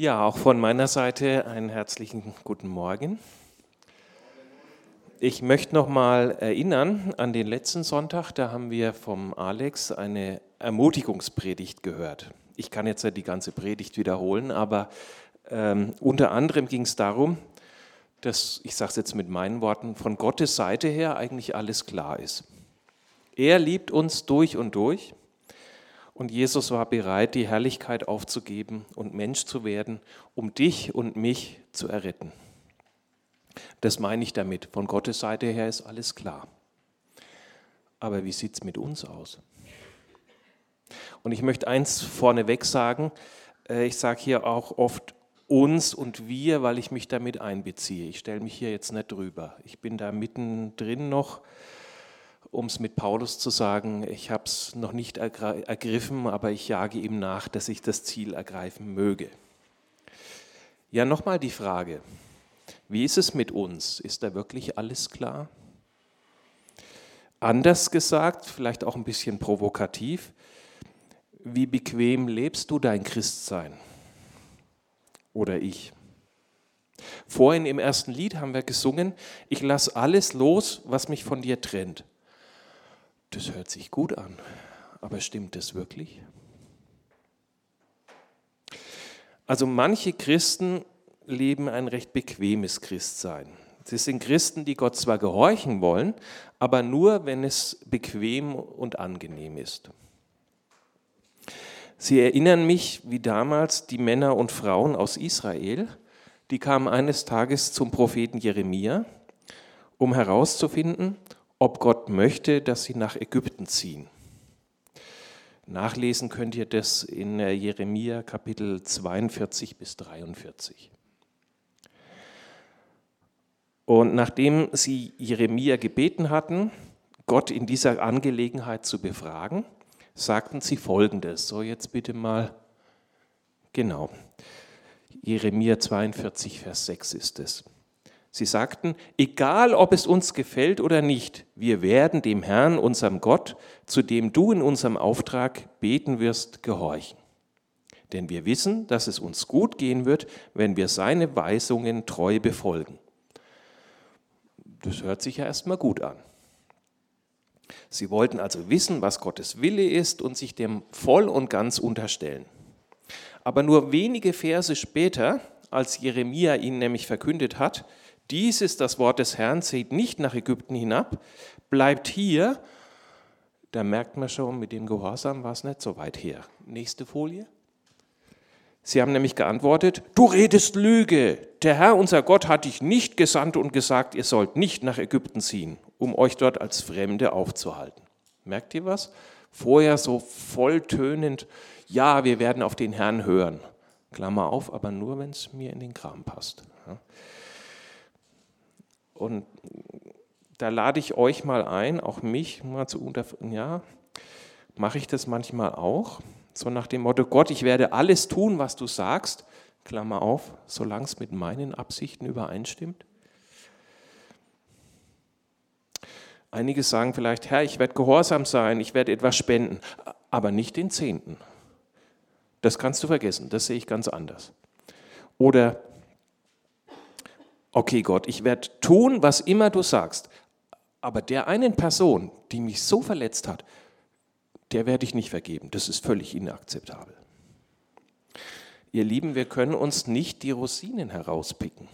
Ja, auch von meiner Seite einen herzlichen guten Morgen. Ich möchte noch mal erinnern an den letzten Sonntag, da haben wir vom Alex eine Ermutigungspredigt gehört. Ich kann jetzt ja die ganze Predigt wiederholen, aber ähm, unter anderem ging es darum, dass, ich sage es jetzt mit meinen Worten, von Gottes Seite her eigentlich alles klar ist. Er liebt uns durch und durch und Jesus war bereit, die Herrlichkeit aufzugeben und Mensch zu werden, um dich und mich zu erretten. Das meine ich damit. Von Gottes Seite her ist alles klar. Aber wie sieht es mit uns aus? Und ich möchte eins vorneweg sagen. Äh, ich sage hier auch oft uns und wir, weil ich mich damit einbeziehe. Ich stelle mich hier jetzt nicht drüber. Ich bin da mittendrin noch um es mit Paulus zu sagen, ich habe es noch nicht ergriffen, aber ich jage ihm nach, dass ich das Ziel ergreifen möge. Ja, nochmal die Frage, wie ist es mit uns? Ist da wirklich alles klar? Anders gesagt, vielleicht auch ein bisschen provokativ, wie bequem lebst du dein Christsein? Oder ich? Vorhin im ersten Lied haben wir gesungen, ich lasse alles los, was mich von dir trennt. Das hört sich gut an, aber stimmt das wirklich? Also manche Christen leben ein recht bequemes Christsein. Sie sind Christen, die Gott zwar gehorchen wollen, aber nur, wenn es bequem und angenehm ist. Sie erinnern mich, wie damals die Männer und Frauen aus Israel, die kamen eines Tages zum Propheten Jeremia, um herauszufinden, ob Gott möchte, dass sie nach Ägypten ziehen. Nachlesen könnt ihr das in äh, Jeremia Kapitel 42 bis 43. Und nachdem sie Jeremia gebeten hatten, Gott in dieser Angelegenheit zu befragen, sagten sie folgendes. So, jetzt bitte mal, genau. Jeremia 42, Vers 6 ist es. Sie sagten, egal ob es uns gefällt oder nicht, wir werden dem Herrn, unserem Gott, zu dem du in unserem Auftrag beten wirst, gehorchen. Denn wir wissen, dass es uns gut gehen wird, wenn wir seine Weisungen treu befolgen. Das hört sich ja erstmal gut an. Sie wollten also wissen, was Gottes Wille ist und sich dem voll und ganz unterstellen. Aber nur wenige Verse später, als Jeremia ihnen nämlich verkündet hat, dies ist das Wort des Herrn, seht nicht nach Ägypten hinab, bleibt hier. Da merkt man schon, mit dem Gehorsam war es nicht so weit her. Nächste Folie. Sie haben nämlich geantwortet, du redest Lüge. Der Herr, unser Gott, hat dich nicht gesandt und gesagt, ihr sollt nicht nach Ägypten ziehen, um euch dort als Fremde aufzuhalten. Merkt ihr was? Vorher so volltönend, ja, wir werden auf den Herrn hören. Klammer auf, aber nur, wenn es mir in den Kram passt. Und da lade ich euch mal ein, auch mich mal zu unter, ja, mache ich das manchmal auch, so nach dem Motto, Gott, ich werde alles tun, was du sagst, Klammer auf, solange es mit meinen Absichten übereinstimmt. Einige sagen vielleicht, Herr, ich werde gehorsam sein, ich werde etwas spenden, aber nicht den Zehnten. Das kannst du vergessen, das sehe ich ganz anders. Oder okay Gott, ich werde tun, was immer du sagst, aber der einen Person, die mich so verletzt hat, der werde ich nicht vergeben. Das ist völlig inakzeptabel. Ihr Lieben, wir können uns nicht die Rosinen herauspicken.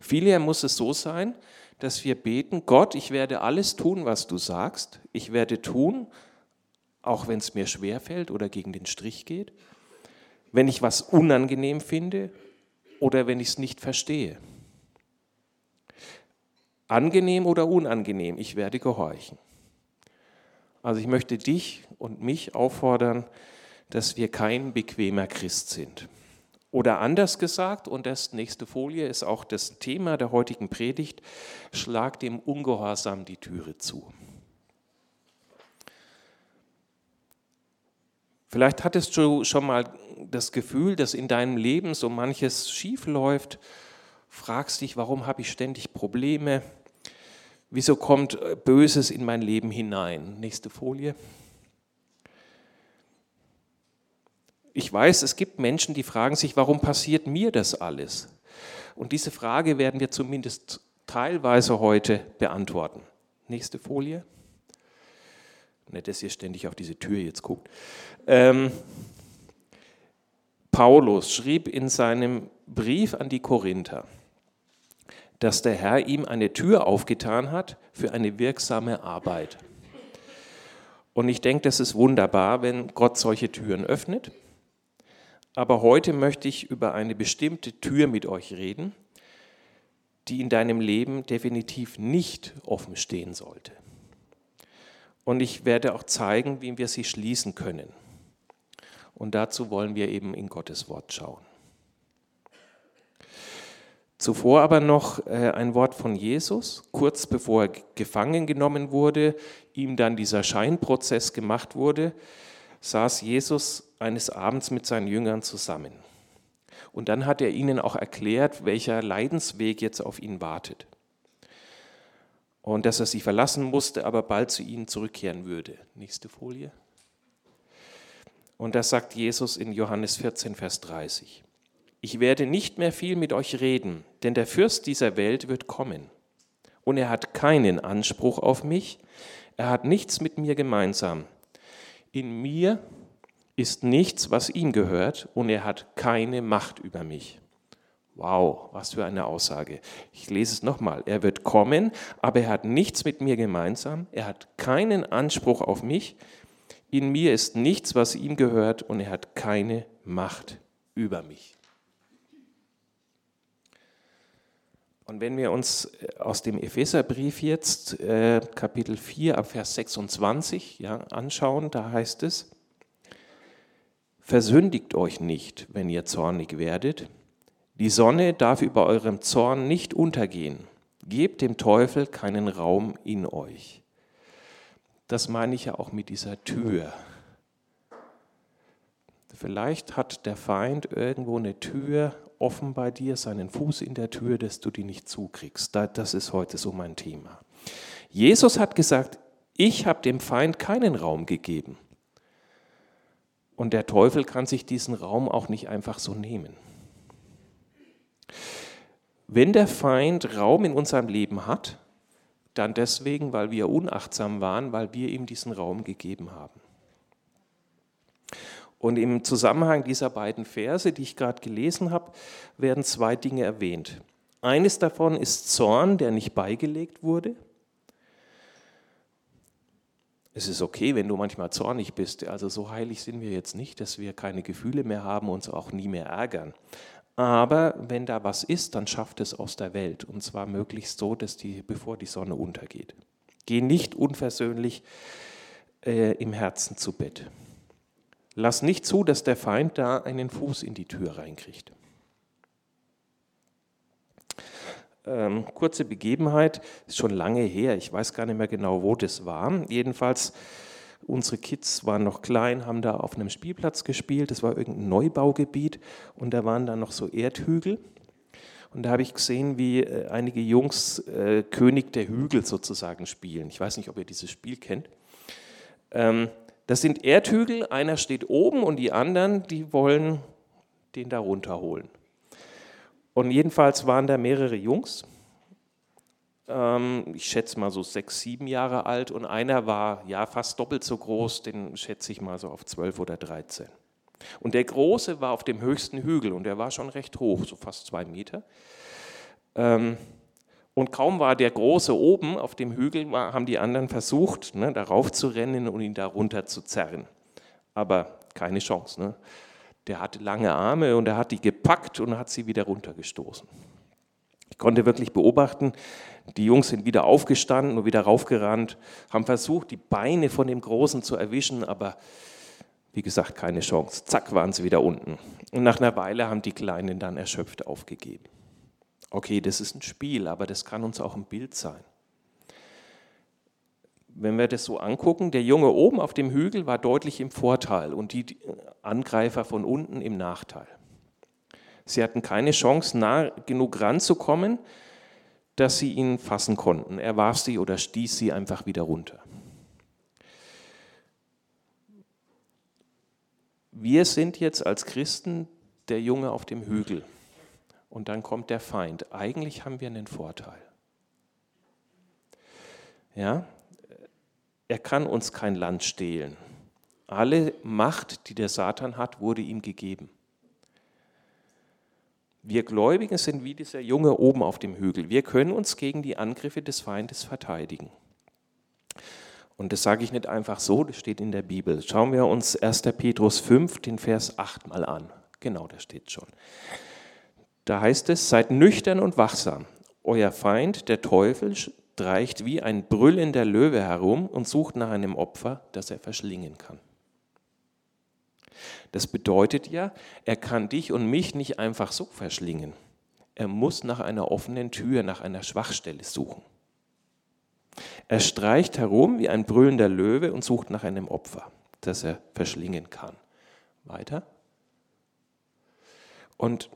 Vielmehr muss es so sein, dass wir beten, Gott, ich werde alles tun, was du sagst. Ich werde tun, auch wenn es mir schwerfällt oder gegen den Strich geht, wenn ich was unangenehm finde oder wenn ich es nicht verstehe. Angenehm oder unangenehm, ich werde gehorchen. Also ich möchte dich und mich auffordern, dass wir kein bequemer Christ sind. Oder anders gesagt, und das nächste Folie ist auch das Thema der heutigen Predigt, schlag dem Ungehorsam die Türe zu. Vielleicht hattest du schon mal das Gefühl, dass in deinem Leben so manches schief läuft fragst dich, warum habe ich ständig Probleme? Wieso kommt äh, Böses in mein Leben hinein? Nächste Folie. ich weiß, es gibt Menschen, die fragen sich, warum passiert mir das alles? Und diese Frage werden wir zumindest teilweise heute beantworten. Nächste Folie. Nicht, dass ihr ständig auf diese Tür jetzt guckt. Ähm, Paulus schrieb in seinem Brief an die Korinther, dass der Herr ihm eine Tür aufgetan hat für eine wirksame Arbeit. Und ich denke, das ist wunderbar, wenn Gott solche Türen öffnet. Aber heute möchte ich über eine bestimmte Tür mit euch reden, die in deinem Leben definitiv nicht offen stehen sollte. Und ich werde auch zeigen, wie wir sie schließen können. Und dazu wollen wir eben in Gottes Wort schauen. Zuvor aber noch äh, ein Wort von Jesus, kurz bevor er gefangen genommen wurde, ihm dann dieser Scheinprozess gemacht wurde, saß Jesus eines Abends mit seinen Jüngern zusammen. Und dann hat er ihnen auch erklärt, welcher Leidensweg jetzt auf ihn wartet. Und dass er sie verlassen musste, aber bald zu ihnen zurückkehren würde. Nächste Folie. Und das sagt Jesus in Johannes 14, Vers 30. Ich werde nicht mehr viel mit euch reden, denn der Fürst dieser Welt wird kommen. Und er hat keinen Anspruch auf mich, er hat nichts mit mir gemeinsam. In mir ist nichts, was ihm gehört, und er hat keine Macht über mich. Wow, was für eine Aussage. Ich lese es nochmal. Er wird kommen, aber er hat nichts mit mir gemeinsam. Er hat keinen Anspruch auf mich. In mir ist nichts, was ihm gehört, und er hat keine Macht über mich. Und wenn wir uns äh, aus dem Epheserbrief jetzt äh, Kapitel 4 ab Vers 26 ja, anschauen, da heißt es, Versündigt euch nicht, wenn ihr zornig werdet. Die Sonne darf über eurem Zorn nicht untergehen. Gebt dem Teufel keinen Raum in euch. Das meine ich ja auch mit dieser Tür. Vielleicht hat der Feind irgendwo eine Tür offen bei dir, seinen Fuß in der Tür, dass du die nicht zukriegst. Das ist heute so mein Thema. Jesus hat gesagt, ich habe dem Feind keinen Raum gegeben. Und der Teufel kann sich diesen Raum auch nicht einfach so nehmen. Wenn der Feind Raum in unserem Leben hat, dann deswegen, weil wir unachtsam waren, weil wir ihm diesen Raum gegeben haben. Und im Zusammenhang dieser beiden Verse, die ich gerade gelesen habe, werden zwei Dinge erwähnt. Eines davon ist Zorn, der nicht beigelegt wurde. Es ist okay, wenn du manchmal zornig bist. Also so heilig sind wir jetzt nicht, dass wir keine Gefühle mehr haben, und uns auch nie mehr ärgern. Aber wenn da was ist, dann schafft es aus der Welt. Und zwar möglichst so, dass die, bevor die Sonne untergeht. Geh nicht unversöhnlich äh, im Herzen zu Bett. Lass nicht zu, dass der Feind da einen Fuß in die Tür reinkriegt. Ähm, kurze Begebenheit, ist schon lange her, ich weiß gar nicht mehr genau, wo das war. Jedenfalls, unsere Kids waren noch klein, haben da auf einem Spielplatz gespielt, das war irgendein Neubaugebiet und da waren dann noch so Erdhügel. Und da habe ich gesehen, wie äh, einige Jungs äh, König der Hügel sozusagen spielen. Ich weiß nicht, ob ihr dieses Spiel kennt. Ähm, das sind Erdhügel, einer steht oben und die anderen, die wollen den da runterholen. Und jedenfalls waren da mehrere Jungs, ähm, ich schätze mal so sechs, sieben Jahre alt und einer war ja fast doppelt so groß, den schätze ich mal so auf zwölf oder dreizehn. Und der Große war auf dem höchsten Hügel und der war schon recht hoch, so fast zwei Meter. Ähm, und kaum war der Große oben auf dem Hügel, haben die anderen versucht, ne, darauf zu rennen und ihn da runter zu zerren. Aber keine Chance. Ne? Der hatte lange Arme und er hat die gepackt und hat sie wieder runtergestoßen. Ich konnte wirklich beobachten, die Jungs sind wieder aufgestanden und wieder raufgerannt, haben versucht, die Beine von dem Großen zu erwischen, aber wie gesagt, keine Chance. Zack, waren sie wieder unten. Und nach einer Weile haben die Kleinen dann erschöpft aufgegeben. Okay, das ist ein Spiel, aber das kann uns auch ein Bild sein. Wenn wir das so angucken, der Junge oben auf dem Hügel war deutlich im Vorteil und die Angreifer von unten im Nachteil. Sie hatten keine Chance, nah genug ranzukommen, dass sie ihn fassen konnten. Er warf sie oder stieß sie einfach wieder runter. wir sind jetzt als Christen der Junge auf dem Hügel und dann kommt der Feind. Eigentlich haben wir einen Vorteil. Ja, er kann uns kein Land stehlen. Alle Macht, die der Satan hat, wurde ihm gegeben. Wir Gläubigen sind wie dieser Junge oben auf dem Hügel. Wir können uns gegen die Angriffe des Feindes verteidigen. Und das sage ich nicht einfach so, das steht in der Bibel. Schauen wir uns 1. Petrus 5, den Vers 8 mal an. Genau, da steht schon. Da heißt es, seid nüchtern und wachsam. Euer Feind, der Teufel, streicht wie ein brüllender Löwe herum und sucht nach einem Opfer, das er verschlingen kann. Das bedeutet ja, er kann dich und mich nicht einfach so verschlingen. Er muss nach einer offenen Tür, nach einer Schwachstelle suchen. Er streicht herum wie ein brüllender Löwe und sucht nach einem Opfer, das er verschlingen kann. Weiter. Und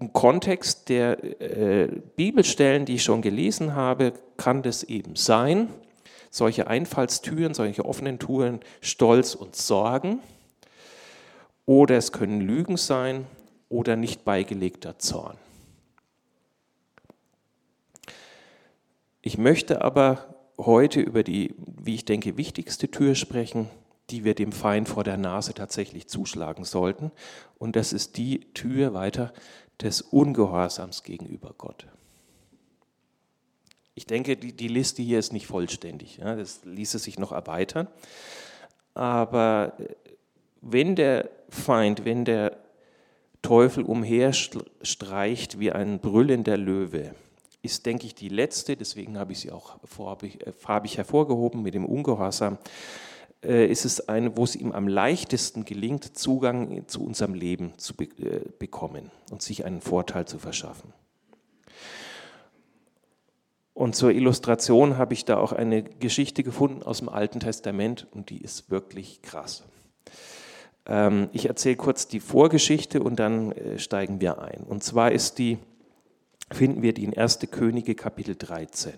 im Kontext der äh, Bibelstellen, die ich schon gelesen habe, kann das eben sein, solche Einfallstüren, solche offenen Touren, Stolz und Sorgen. Oder es können Lügen sein oder nicht beigelegter Zorn. Ich möchte aber heute über die, wie ich denke, wichtigste Tür sprechen, die wir dem Feind vor der Nase tatsächlich zuschlagen sollten. Und das ist die Tür weiter des Ungehorsams gegenüber Gott. Ich denke, die, die Liste hier ist nicht vollständig. Ja, das ließe sich noch erweitern. Aber wenn der Feind, wenn der Teufel umherstreicht wie ein brüllender Löwe, ist, denke ich, die letzte, deswegen habe ich sie auch farbig hervorgehoben mit dem Ungehorsam, äh, ist es eine, wo es ihm am leichtesten gelingt, Zugang zu unserem Leben zu äh, bekommen und sich einen Vorteil zu verschaffen. Und zur Illustration habe ich da auch eine Geschichte gefunden aus dem Alten Testament und die ist wirklich krass. Ähm, ich erzähle kurz die Vorgeschichte und dann äh, steigen wir ein. Und zwar ist die finden wir die in 1. Könige Kapitel 13.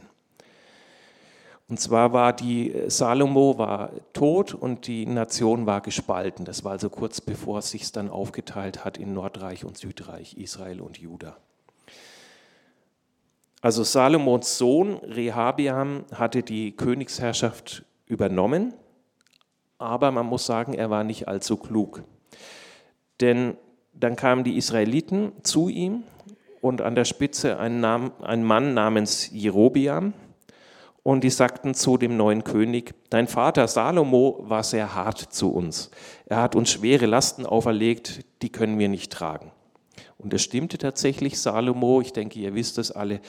Und zwar war die äh, Salomo war tot und die Nation war gespalten. Das war also kurz bevor es sich dann aufgeteilt hat in Nordreich und Südreich, Israel und Juda. Also Salomons Sohn Rehabiam hatte die Königsherrschaft übernommen, aber man muss sagen, er war nicht allzu klug. Denn dann kamen die Israeliten zu ihm und an der Spitze ein, Mann namens Jerobiam. Und die sagten zu dem neuen König, dein Vater Salomo war sehr hart zu uns. Er hat uns schwere Lasten auferlegt, die können wir nicht tragen. Und es stimmte tatsächlich, Salomo, ich denke, ihr wisst es alle,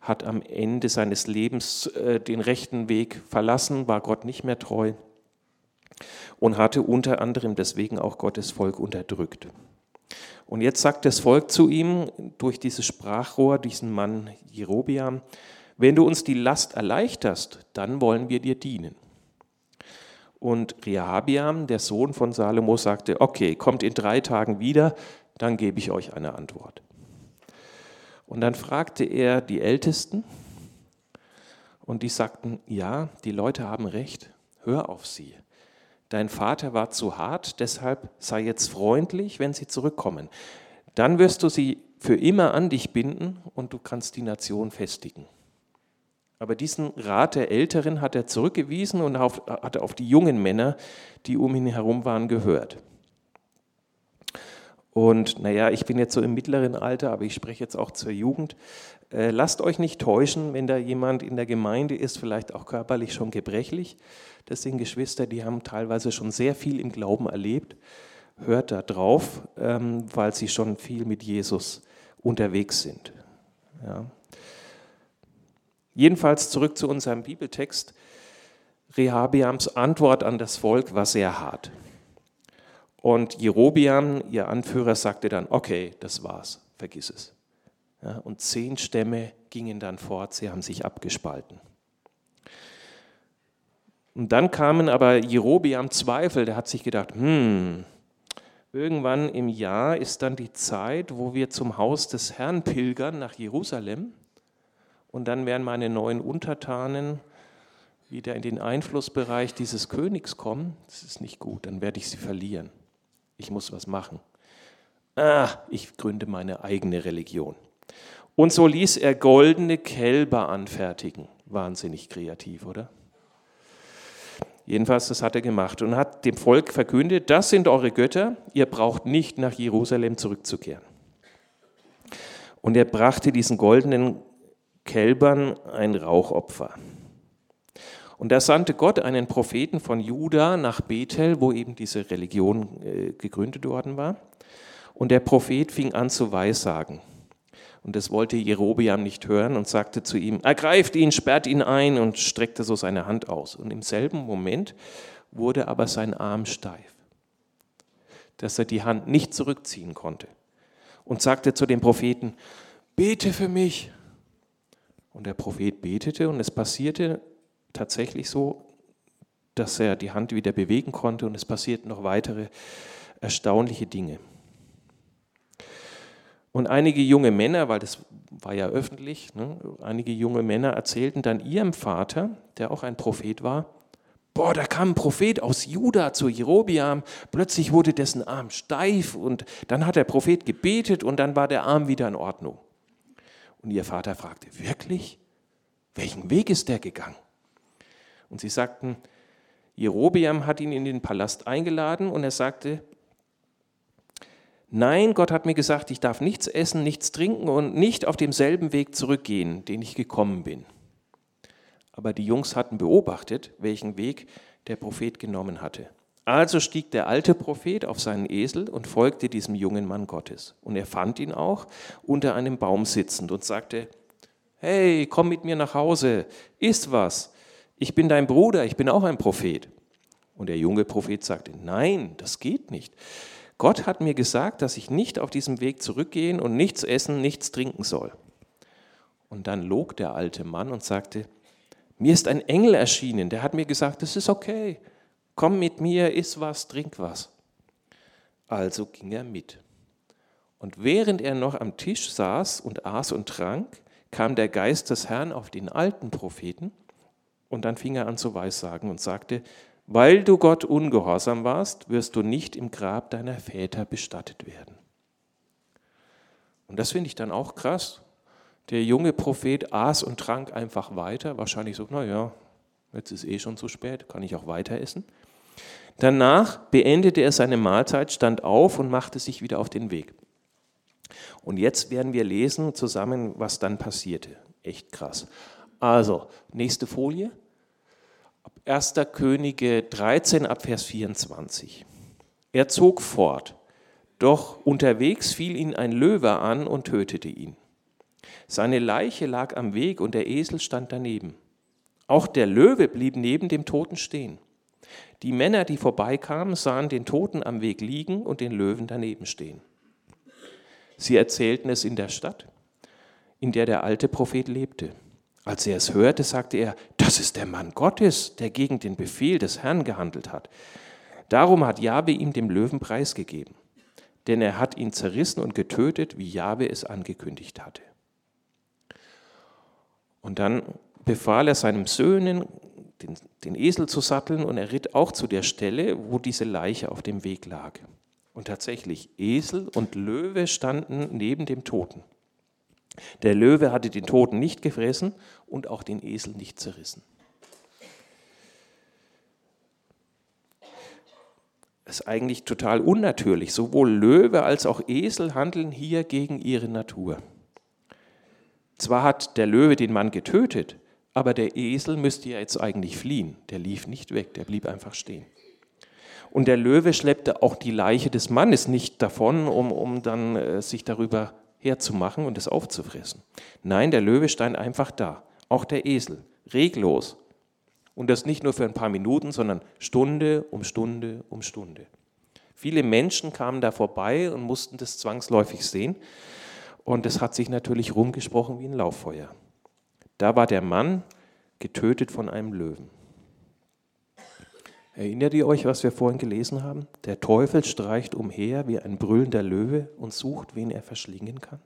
hat am Ende seines Lebens äh, den rechten Weg verlassen, war Gott nicht mehr treu und hatte unter anderem deswegen auch Gottes Volk unterdrückt. Und jetzt sagt das Volk zu ihm durch dieses Sprachrohr, diesen Mann Jerobiam, wenn du uns die Last erleichterst, dann wollen wir dir dienen. Und Rehabiam, der Sohn von Salomo, sagte, okay, kommt in drei Tagen wieder, dann gebe ich euch eine Antwort. Und dann fragte er die Ältesten und die sagten, ja, die Leute haben recht, hör auf sie dein Vater war zu hart, deshalb sei jetzt freundlich, wenn sie zurückkommen. Dann wirst du sie für immer an dich binden und du kannst die Nation festigen. Aber diesen Rat der Älteren hat er zurückgewiesen und hat auf die jungen Männer, die um ihn herum waren, gehört. Und naja, ich bin jetzt so im mittleren Alter, aber ich spreche jetzt auch zur Jugend. Äh, lasst euch nicht täuschen, wenn da jemand in der Gemeinde ist, vielleicht auch körperlich schon gebrechlich. Das sind Geschwister, die haben teilweise schon sehr viel im Glauben erlebt. Hört da drauf, ähm, weil sie schon viel mit Jesus unterwegs sind. Ja. Jedenfalls zurück zu unserem Bibeltext. Rehabiams Antwort an das Volk war sehr hart. Und Jerobiam, ihr Anführer, sagte dann, okay, das war's, vergiss es. Ja, und zehn Stämme gingen dann fort, sie haben sich abgespalten. Und dann kamen aber Jerobiam Zweifel, der hat sich gedacht, hm, irgendwann im Jahr ist dann die Zeit, wo wir zum Haus des Herrn pilgern nach Jerusalem und dann werden meine neuen Untertanen wieder in den Einflussbereich dieses Königs kommen, das ist nicht gut, dann werde ich sie verlieren. Ich muss was machen. Ah, ich gründe meine eigene Religion. Und so ließ er goldene Kälber anfertigen. Wahnsinnig kreativ, oder? Jedenfalls, das hat er gemacht und hat dem Volk verkündet, das sind eure Götter, ihr braucht nicht nach Jerusalem zurückzukehren. Und er brachte diesen goldenen Kälbern ein Rauchopfer. Und da sandte Gott einen Propheten von Juda nach Bethel, wo eben diese Religion äh, gegründet worden war. Und der Prophet fing an zu weissagen. Und das wollte Jerobeam nicht hören und sagte zu ihm, ergreift ihn, sperrt ihn ein und streckte so seine Hand aus. Und im selben Moment wurde aber sein Arm steif, dass er die Hand nicht zurückziehen konnte. Und sagte zu dem Propheten, bete für mich. Und der Prophet betete und es passierte tatsächlich so, dass er die Hand wieder bewegen konnte und es passierten noch weitere erstaunliche Dinge. Und einige junge Männer, weil das war ja öffentlich, ne, einige junge Männer erzählten dann ihrem Vater, der auch ein Prophet war, boah, da kam ein Prophet aus Juda zu Jerobiam, plötzlich wurde dessen Arm steif und dann hat der Prophet gebetet und dann war der Arm wieder in Ordnung. Und ihr Vater fragte, wirklich? Welchen Weg ist der gegangen? Und sie sagten, Jerobeam hat ihn in den Palast eingeladen und er sagte, nein, Gott hat mir gesagt, ich darf nichts essen, nichts trinken und nicht auf demselben Weg zurückgehen, den ich gekommen bin. Aber die Jungs hatten beobachtet, welchen Weg der Prophet genommen hatte. Also stieg der alte Prophet auf seinen Esel und folgte diesem jungen Mann Gottes. Und er fand ihn auch unter einem Baum sitzend und sagte, hey, komm mit mir nach Hause, iss was, ich bin dein Bruder, ich bin auch ein Prophet. Und der junge Prophet sagte, nein, das geht nicht. Gott hat mir gesagt, dass ich nicht auf diesem Weg zurückgehen und nichts essen, nichts trinken soll. Und dann log der alte Mann und sagte, mir ist ein Engel erschienen, der hat mir gesagt, das ist okay, komm mit mir, iss was, trink was. Also ging er mit. Und während er noch am Tisch saß und aß und trank, kam der Geist des Herrn auf den alten Propheten und dann fing er an zu weissagen und sagte, weil du Gott ungehorsam warst, wirst du nicht im Grab deiner Väter bestattet werden. Und das finde ich dann auch krass. Der junge Prophet aß und trank einfach weiter, wahrscheinlich so, naja, jetzt ist eh schon zu spät, kann ich auch weiter essen. Danach beendete er seine Mahlzeit, stand auf und machte sich wieder auf den Weg. Und jetzt werden wir lesen zusammen, was dann passierte. Echt krass. Also, nächste Folie. 1. Könige 13 ab Vers 24. Er zog fort, doch unterwegs fiel ihn ein Löwe an und tötete ihn. Seine Leiche lag am Weg und der Esel stand daneben. Auch der Löwe blieb neben dem Toten stehen. Die Männer, die vorbeikamen, sahen den Toten am Weg liegen und den Löwen daneben stehen. Sie erzählten es in der Stadt, in der der alte Prophet lebte. Als er es hörte, sagte er, das ist der Mann Gottes, der gegen den Befehl des Herrn gehandelt hat. Darum hat Jabe ihm dem Löwen preisgegeben, denn er hat ihn zerrissen und getötet, wie Jabe es angekündigt hatte. Und dann befahl er seinem Söhnen, den, den Esel zu satteln, und er ritt auch zu der Stelle, wo diese Leiche auf dem Weg lag. Und tatsächlich, Esel und Löwe standen neben dem Toten. Der Löwe hatte den Toten nicht gefressen und auch den Esel nicht zerrissen. Das ist eigentlich total unnatürlich. Sowohl Löwe als auch Esel handeln hier gegen ihre Natur. Zwar hat der Löwe den Mann getötet, aber der Esel müsste ja jetzt eigentlich fliehen. Der lief nicht weg, der blieb einfach stehen. Und der Löwe schleppte auch die Leiche des Mannes nicht davon, um, um dann äh, sich darüber herzumachen und es aufzufressen. Nein, der Löwe stand einfach da, auch der Esel, reglos. Und das nicht nur für ein paar Minuten, sondern Stunde um Stunde um Stunde. Viele Menschen kamen da vorbei und mussten das zwangsläufig sehen. Und es hat sich natürlich rumgesprochen wie ein Lauffeuer. Da war der Mann getötet von einem Löwen. Erinnert ihr euch, was wir vorhin gelesen haben? Der Teufel streicht umher wie ein brüllender Löwe und sucht, wen er verschlingen kann.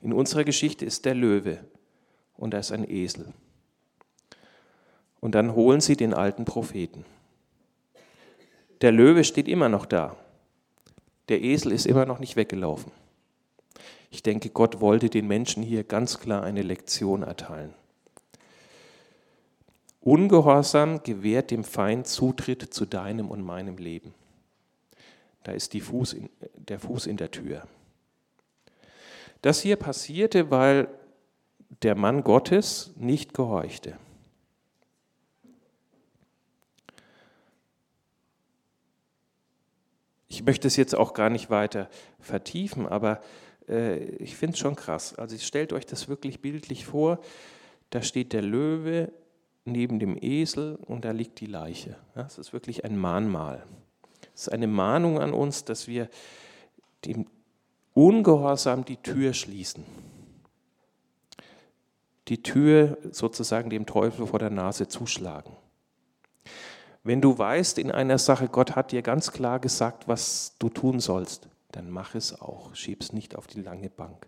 In unserer Geschichte ist der Löwe und er ist ein Esel. Und dann holen sie den alten Propheten. Der Löwe steht immer noch da. Der Esel ist immer noch nicht weggelaufen. Ich denke, Gott wollte den Menschen hier ganz klar eine Lektion erteilen. Ungehorsam gewährt dem Feind Zutritt zu deinem und meinem Leben. Da ist Fuß in, der Fuß in der Tür. Das hier passierte, weil der Mann Gottes nicht gehorchte. Ich möchte es jetzt auch gar nicht weiter vertiefen, aber äh, ich finde es schon krass. Also stellt euch das wirklich bildlich vor. Da steht der Löwe neben dem Esel und da liegt die Leiche. Das ist wirklich ein Mahnmal. Es ist eine Mahnung an uns, dass wir dem Ungehorsam die Tür schließen. Die Tür sozusagen dem Teufel vor der Nase zuschlagen. Wenn du weißt in einer Sache, Gott hat dir ganz klar gesagt, was du tun sollst, dann mach es auch. Schieb es nicht auf die lange Bank.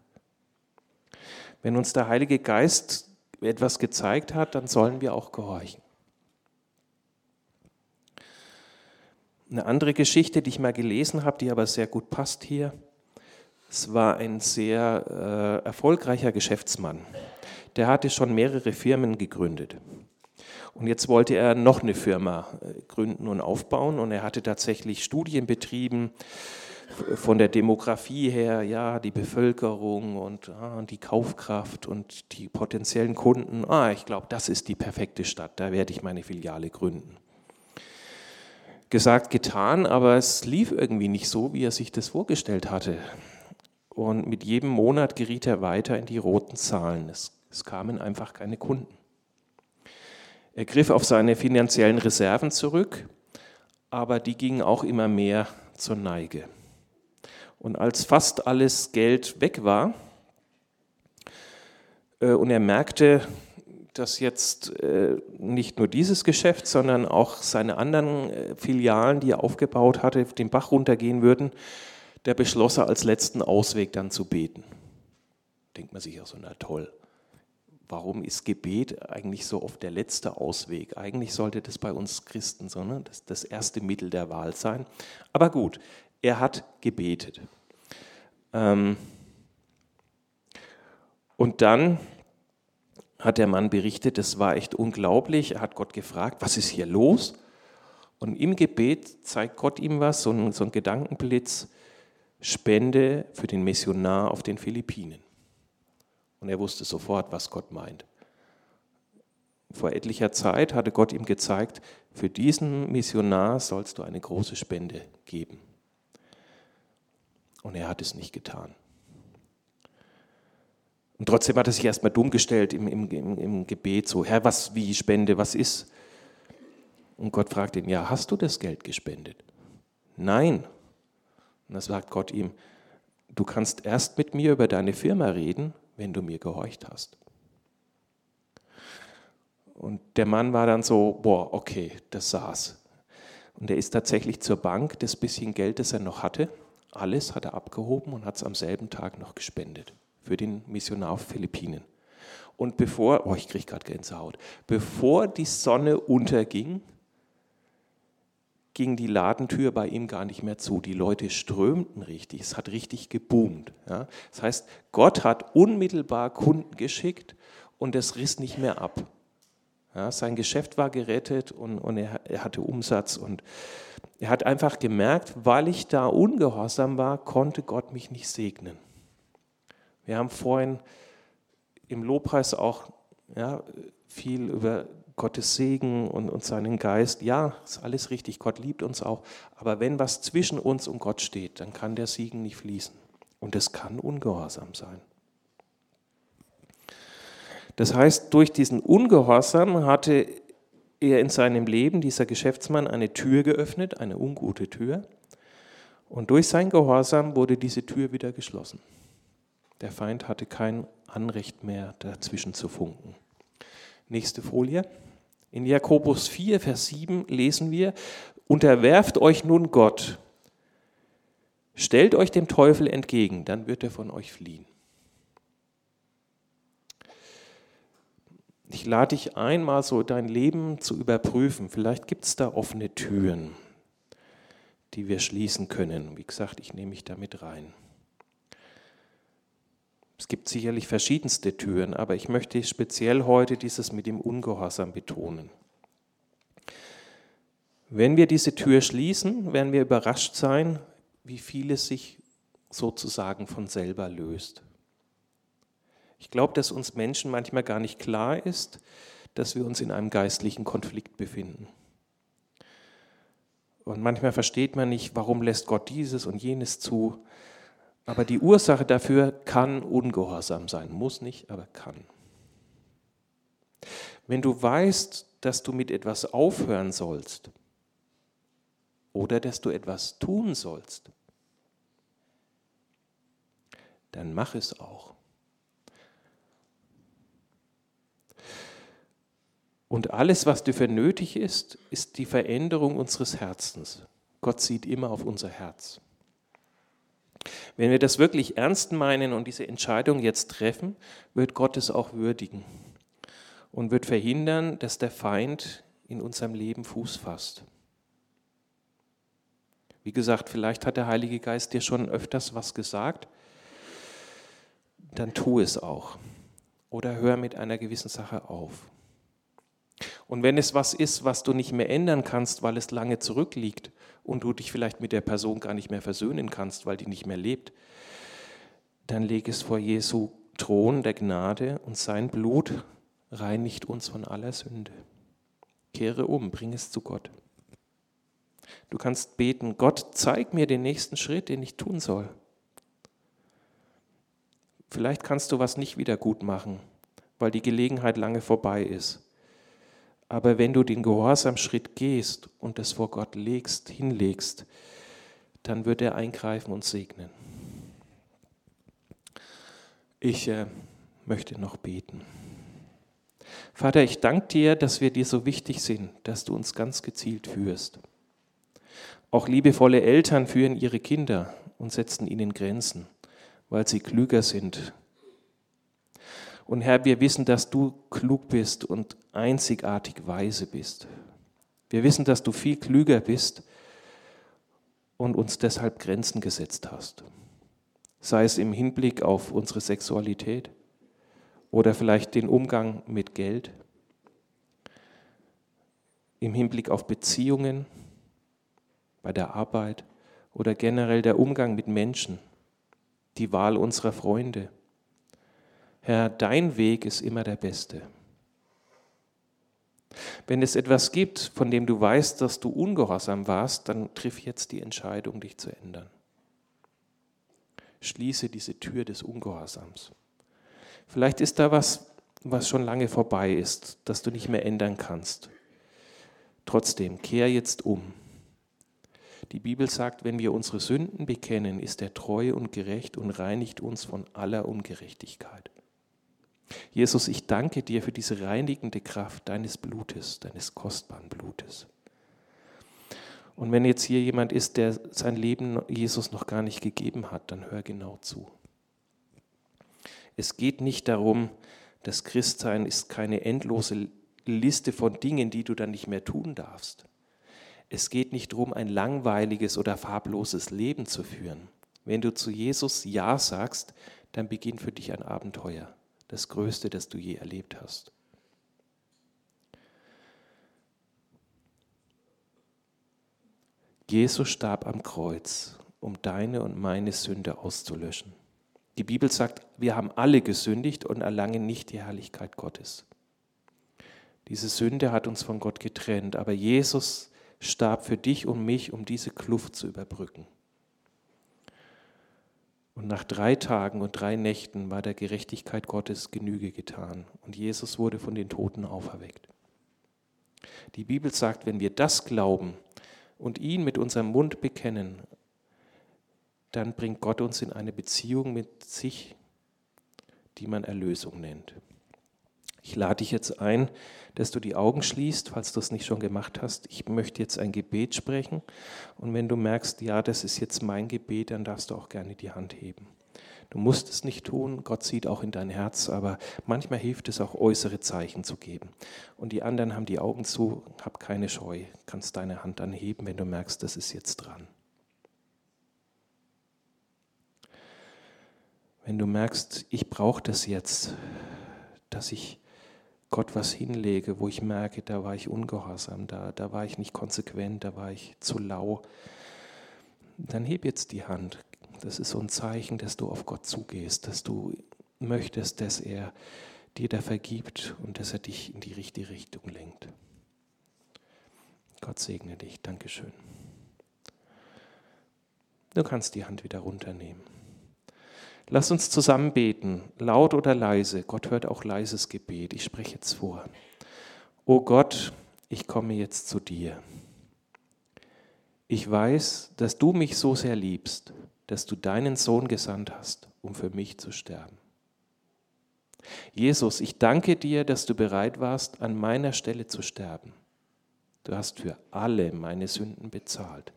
Wenn uns der Heilige Geist etwas gezeigt hat, dann sollen wir auch gehorchen. Eine andere Geschichte, die ich mal gelesen habe, die aber sehr gut passt hier. Es war ein sehr äh, erfolgreicher Geschäftsmann. Der hatte schon mehrere Firmen gegründet. Und jetzt wollte er noch eine Firma äh, gründen und aufbauen und er hatte tatsächlich Studien betrieben von der Demografie her, ja, die Bevölkerung und ah, die Kaufkraft und die potenziellen Kunden. Ah, ich glaube, das ist die perfekte Stadt, da werde ich meine Filiale gründen. Gesagt, getan, aber es lief irgendwie nicht so, wie er sich das vorgestellt hatte. Und mit jedem Monat geriet er weiter in die roten Zahlen. Es, es kamen einfach keine Kunden. Er griff auf seine finanziellen Reserven zurück, aber die gingen auch immer mehr zur Neige. Und als fast alles Geld weg war äh, und er merkte, dass jetzt äh, nicht nur dieses Geschäft, sondern auch seine anderen äh, Filialen, die er aufgebaut hatte, den Bach runtergehen würden, der beschloss er als letzten Ausweg dann zu beten. Denkt man sich auch so, na toll, warum ist Gebet eigentlich so oft der letzte Ausweg? Eigentlich sollte das bei uns Christen so ne, das, das erste Mittel der Wahl sein. Aber gut, er hat gebetet. Ähm und dann hat der Mann berichtet, das war echt unglaublich. Er hat Gott gefragt, was ist hier los? Und im Gebet zeigt Gott ihm was, so ein, so ein Gedankenblitz, Spende für den Missionar auf den Philippinen. Und er wusste sofort, was Gott meint. Vor etlicher Zeit hatte Gott ihm gezeigt, für diesen Missionar sollst du eine große Spende geben. Und er hat es nicht getan. Und trotzdem hat er sich erstmal dumm gestellt im, im, im Gebet, so, Herr, was, wie Spende, was ist? Und Gott fragt ihn, ja, hast du das Geld gespendet? Nein. Und da sagt Gott ihm, du kannst erst mit mir über deine Firma reden, wenn du mir gehorcht hast. Und der Mann war dann so, boah, okay, das saß. Und er ist tatsächlich zur Bank, das bisschen Geld, das er noch hatte, alles hat er abgehoben und hat es am selben Tag noch gespendet für den Missionar auf Philippinen. Und bevor, oh, ich kriege gerade Gänsehaut, bevor die Sonne unterging, ging die Ladentür bei ihm gar nicht mehr zu. Die Leute strömten richtig, es hat richtig geboomt. Ja. Das heißt, Gott hat unmittelbar Kunden geschickt und es riss nicht mehr ab. Ja, sein Geschäft war gerettet und, und er, er hatte Umsatz und er hat einfach gemerkt, weil ich da ungehorsam war, konnte Gott mich nicht segnen. Wir haben vorhin im Lobpreis auch ja, viel über Gottes Segen und, und seinen Geist. Ja, ist alles richtig, Gott liebt uns auch. Aber wenn was zwischen uns und Gott steht, dann kann der Segen nicht fließen. Und es kann ungehorsam sein. Das heißt, durch diesen Ungehorsam hatte er in seinem Leben, dieser Geschäftsmann, eine Tür geöffnet, eine ungute Tür. Und durch sein Gehorsam wurde diese Tür wieder geschlossen. Der Feind hatte kein Anrecht mehr, dazwischen zu funken. Nächste Folie. In Jakobus 4, Vers 7 lesen wir, unterwerft euch nun Gott, stellt euch dem Teufel entgegen, dann wird er von euch fliehen. Ich lade dich ein, mal so dein Leben zu überprüfen. Vielleicht gibt es da offene Türen, die wir schließen können. Wie gesagt, ich nehme mich da mit rein. Es gibt sicherlich verschiedenste Türen, aber ich möchte speziell heute dieses mit dem Ungehorsam betonen. Wenn wir diese Tür schließen, werden wir überrascht sein, wie vieles sich sozusagen von selber löst. Ich glaube, dass uns Menschen manchmal gar nicht klar ist, dass wir uns in einem geistlichen Konflikt befinden. Und manchmal versteht man nicht, warum lässt Gott dieses und jenes zu. Aber die Ursache dafür kann ungehorsam sein. Muss nicht, aber kann. Wenn du weißt, dass du mit etwas aufhören sollst oder dass du etwas tun sollst, dann mach es auch. Und alles, was dafür nötig ist, ist die Veränderung unseres Herzens. Gott sieht immer auf unser Herz. Wenn wir das wirklich ernst meinen und diese Entscheidung jetzt treffen, wird Gott es auch würdigen und wird verhindern, dass der Feind in unserem Leben Fuß fasst. Wie gesagt, vielleicht hat der Heilige Geist dir schon öfters was gesagt, dann tu es auch. Oder hör mit einer gewissen Sache auf. Und wenn es was ist, was du nicht mehr ändern kannst, weil es lange zurückliegt und du dich vielleicht mit der Person gar nicht mehr versöhnen kannst, weil die nicht mehr lebt, dann leg es vor Jesu Thron der Gnade und sein Blut reinigt uns von aller Sünde. Kehre um, bring es zu Gott. Du kannst beten, Gott, zeig mir den nächsten Schritt, den ich tun soll. Vielleicht kannst du was nicht wieder gut machen, weil die Gelegenheit lange vorbei ist. Aber wenn du den Gehorsamschritt gehst und es vor Gott legst, hinlegst, dann wird er eingreifen und segnen. Ich äh, möchte noch beten. Vater, ich danke dir, dass wir dir so wichtig sind, dass du uns ganz gezielt führst. Auch liebevolle Eltern führen ihre Kinder und setzen ihnen Grenzen weil sie klüger sind. Und Herr, wir wissen, dass du klug bist und einzigartig weise bist. Wir wissen, dass du viel klüger bist und uns deshalb Grenzen gesetzt hast. Sei es im Hinblick auf unsere Sexualität oder vielleicht den Umgang mit Geld, im Hinblick auf Beziehungen, bei der Arbeit oder generell der Umgang mit Menschen die Wahl unserer Freunde. Herr, dein Weg ist immer der beste. Wenn es etwas gibt, von dem du weißt, dass du ungehorsam warst, dann triff jetzt die Entscheidung, dich zu ändern. Schließe diese Tür des Ungehorsams. Vielleicht ist da was, was schon lange vorbei ist, das du nicht mehr ändern kannst. Trotzdem, kehr jetzt um. Die Bibel sagt, wenn wir unsere Sünden bekennen, ist er treu und gerecht und reinigt uns von aller Ungerechtigkeit. Jesus, ich danke dir für diese reinigende Kraft deines Blutes, deines kostbaren Blutes. Und wenn jetzt hier jemand ist, der sein Leben Jesus noch gar nicht gegeben hat, dann hör genau zu. Es geht nicht darum, das Christsein ist keine endlose Liste von Dingen, die du dann nicht mehr tun darfst. Es geht nicht darum, ein langweiliges oder farbloses Leben zu führen. Wenn du zu Jesus Ja sagst, dann beginnt für dich ein Abenteuer, das Größte, das du je erlebt hast. Jesus starb am Kreuz, um deine und meine Sünde auszulöschen. Die Bibel sagt, wir haben alle gesündigt und erlangen nicht die Herrlichkeit Gottes. Diese Sünde hat uns von Gott getrennt, aber Jesus starb für dich und mich, um diese Kluft zu überbrücken. Und nach drei Tagen und drei Nächten war der Gerechtigkeit Gottes Genüge getan und Jesus wurde von den Toten auferweckt. Die Bibel sagt, wenn wir das glauben und ihn mit unserem Mund bekennen, dann bringt Gott uns in eine Beziehung mit sich, die man Erlösung nennt. Ich lade dich jetzt ein, dass du die Augen schließt, falls du es nicht schon gemacht hast. Ich möchte jetzt ein Gebet sprechen und wenn du merkst, ja, das ist jetzt mein Gebet, dann darfst du auch gerne die Hand heben. Du musst es nicht tun, Gott sieht auch in dein Herz, aber manchmal hilft es auch, äußere Zeichen zu geben. Und die anderen haben die Augen zu, hab keine Scheu, kannst deine Hand anheben, wenn du merkst, das ist jetzt dran. Wenn du merkst, ich brauche das jetzt, dass ich Gott was hinlege, wo ich merke, da war ich ungehorsam, da, da war ich nicht konsequent, da war ich zu lau, dann heb jetzt die Hand. Das ist so ein Zeichen, dass du auf Gott zugehst, dass du möchtest, dass er dir da vergibt und dass er dich in die richtige Richtung lenkt. Gott segne dich. Dankeschön. Du kannst die Hand wieder runternehmen. Lass uns zusammen beten, laut oder leise. Gott hört auch leises Gebet. Ich spreche jetzt vor. O Gott, ich komme jetzt zu dir. Ich weiß, dass du mich so sehr liebst, dass du deinen Sohn gesandt hast, um für mich zu sterben. Jesus, ich danke dir, dass du bereit warst, an meiner Stelle zu sterben. Du hast für alle meine Sünden bezahlt.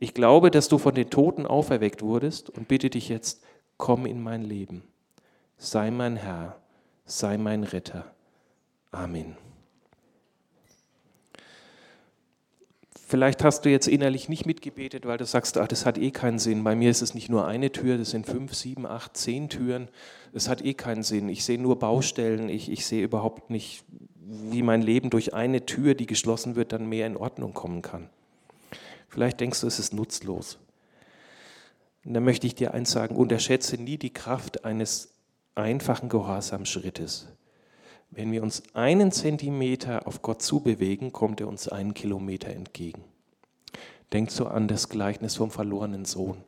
Ich glaube, dass du von den Toten auferweckt wurdest und bitte dich jetzt, komm in mein Leben. Sei mein Herr, sei mein Retter. Amen. Vielleicht hast du jetzt innerlich nicht mitgebetet, weil du sagst, ach, das hat eh keinen Sinn. Bei mir ist es nicht nur eine Tür, das sind fünf, sieben, acht, zehn Türen. Es hat eh keinen Sinn. Ich sehe nur Baustellen. Ich, ich sehe überhaupt nicht, wie mein Leben durch eine Tür, die geschlossen wird, dann mehr in Ordnung kommen kann. Vielleicht denkst du, es ist nutzlos. Und dann möchte ich dir eins sagen, unterschätze nie die Kraft eines einfachen Gehorsamschrittes. Wenn wir uns einen Zentimeter auf Gott zubewegen, kommt er uns einen Kilometer entgegen. Denkt so an das Gleichnis vom verlorenen Sohn.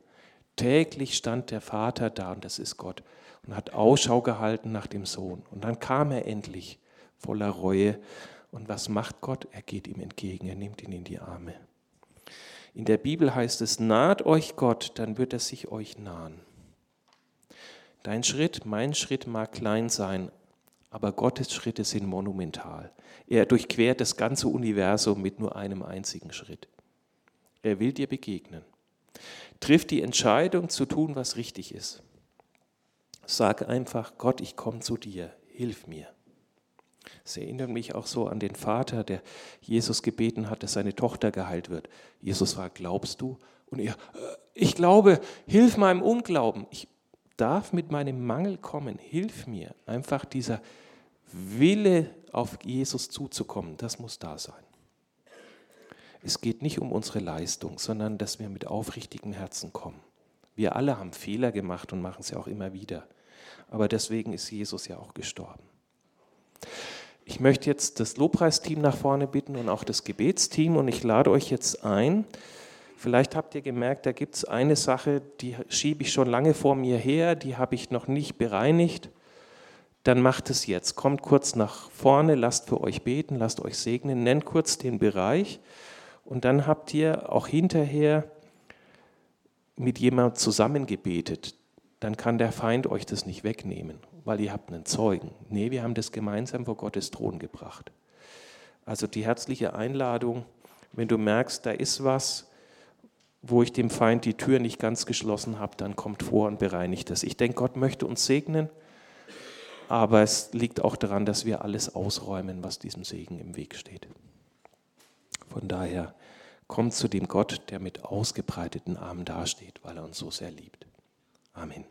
Täglich stand der Vater da, und das ist Gott, und hat Ausschau gehalten nach dem Sohn. Und dann kam er endlich voller Reue. Und was macht Gott? Er geht ihm entgegen, er nimmt ihn in die Arme. In der Bibel heißt es, naht euch Gott, dann wird er sich euch nahen. Dein Schritt, mein Schritt mag klein sein, aber Gottes Schritte sind monumental. Er durchquert das ganze Universum mit nur einem einzigen Schritt. Er will dir begegnen. Triff die Entscheidung zu tun, was richtig ist. Sag einfach, Gott, ich komme zu dir, hilf mir. Es erinnert mich auch so an den Vater, der Jesus gebeten hat, dass seine Tochter geheilt wird. Jesus fragt, glaubst du? Und er, äh, ich glaube, hilf meinem Unglauben. Ich darf mit meinem Mangel kommen, hilf mir. Einfach dieser Wille, auf Jesus zuzukommen, das muss da sein. Es geht nicht um unsere Leistung, sondern dass wir mit aufrichtigem Herzen kommen. Wir alle haben Fehler gemacht und machen sie auch immer wieder. Aber deswegen ist Jesus ja auch gestorben. Ich möchte jetzt das Lobpreisteam nach vorne bitten und auch das Gebetsteam und ich lade euch jetzt ein. Vielleicht habt ihr gemerkt, da gibt es eine Sache, die schiebe ich schon lange vor mir her, die habe ich noch nicht bereinigt. Dann macht es jetzt. Kommt kurz nach vorne, lasst für euch beten, lasst euch segnen, nennt kurz den Bereich und dann habt ihr auch hinterher mit jemandem zusammengebetet. Dann kann der Feind euch das nicht wegnehmen weil ihr habt einen Zeugen. Nee, wir haben das gemeinsam vor Gottes Thron gebracht. Also die herzliche Einladung, wenn du merkst, da ist was, wo ich dem Feind die Tür nicht ganz geschlossen habe, dann kommt vor und bereinigt das. Ich denke, Gott möchte uns segnen, aber es liegt auch daran, dass wir alles ausräumen, was diesem Segen im Weg steht. Von daher kommt zu dem Gott, der mit ausgebreiteten Armen dasteht, weil er uns so sehr liebt. Amen.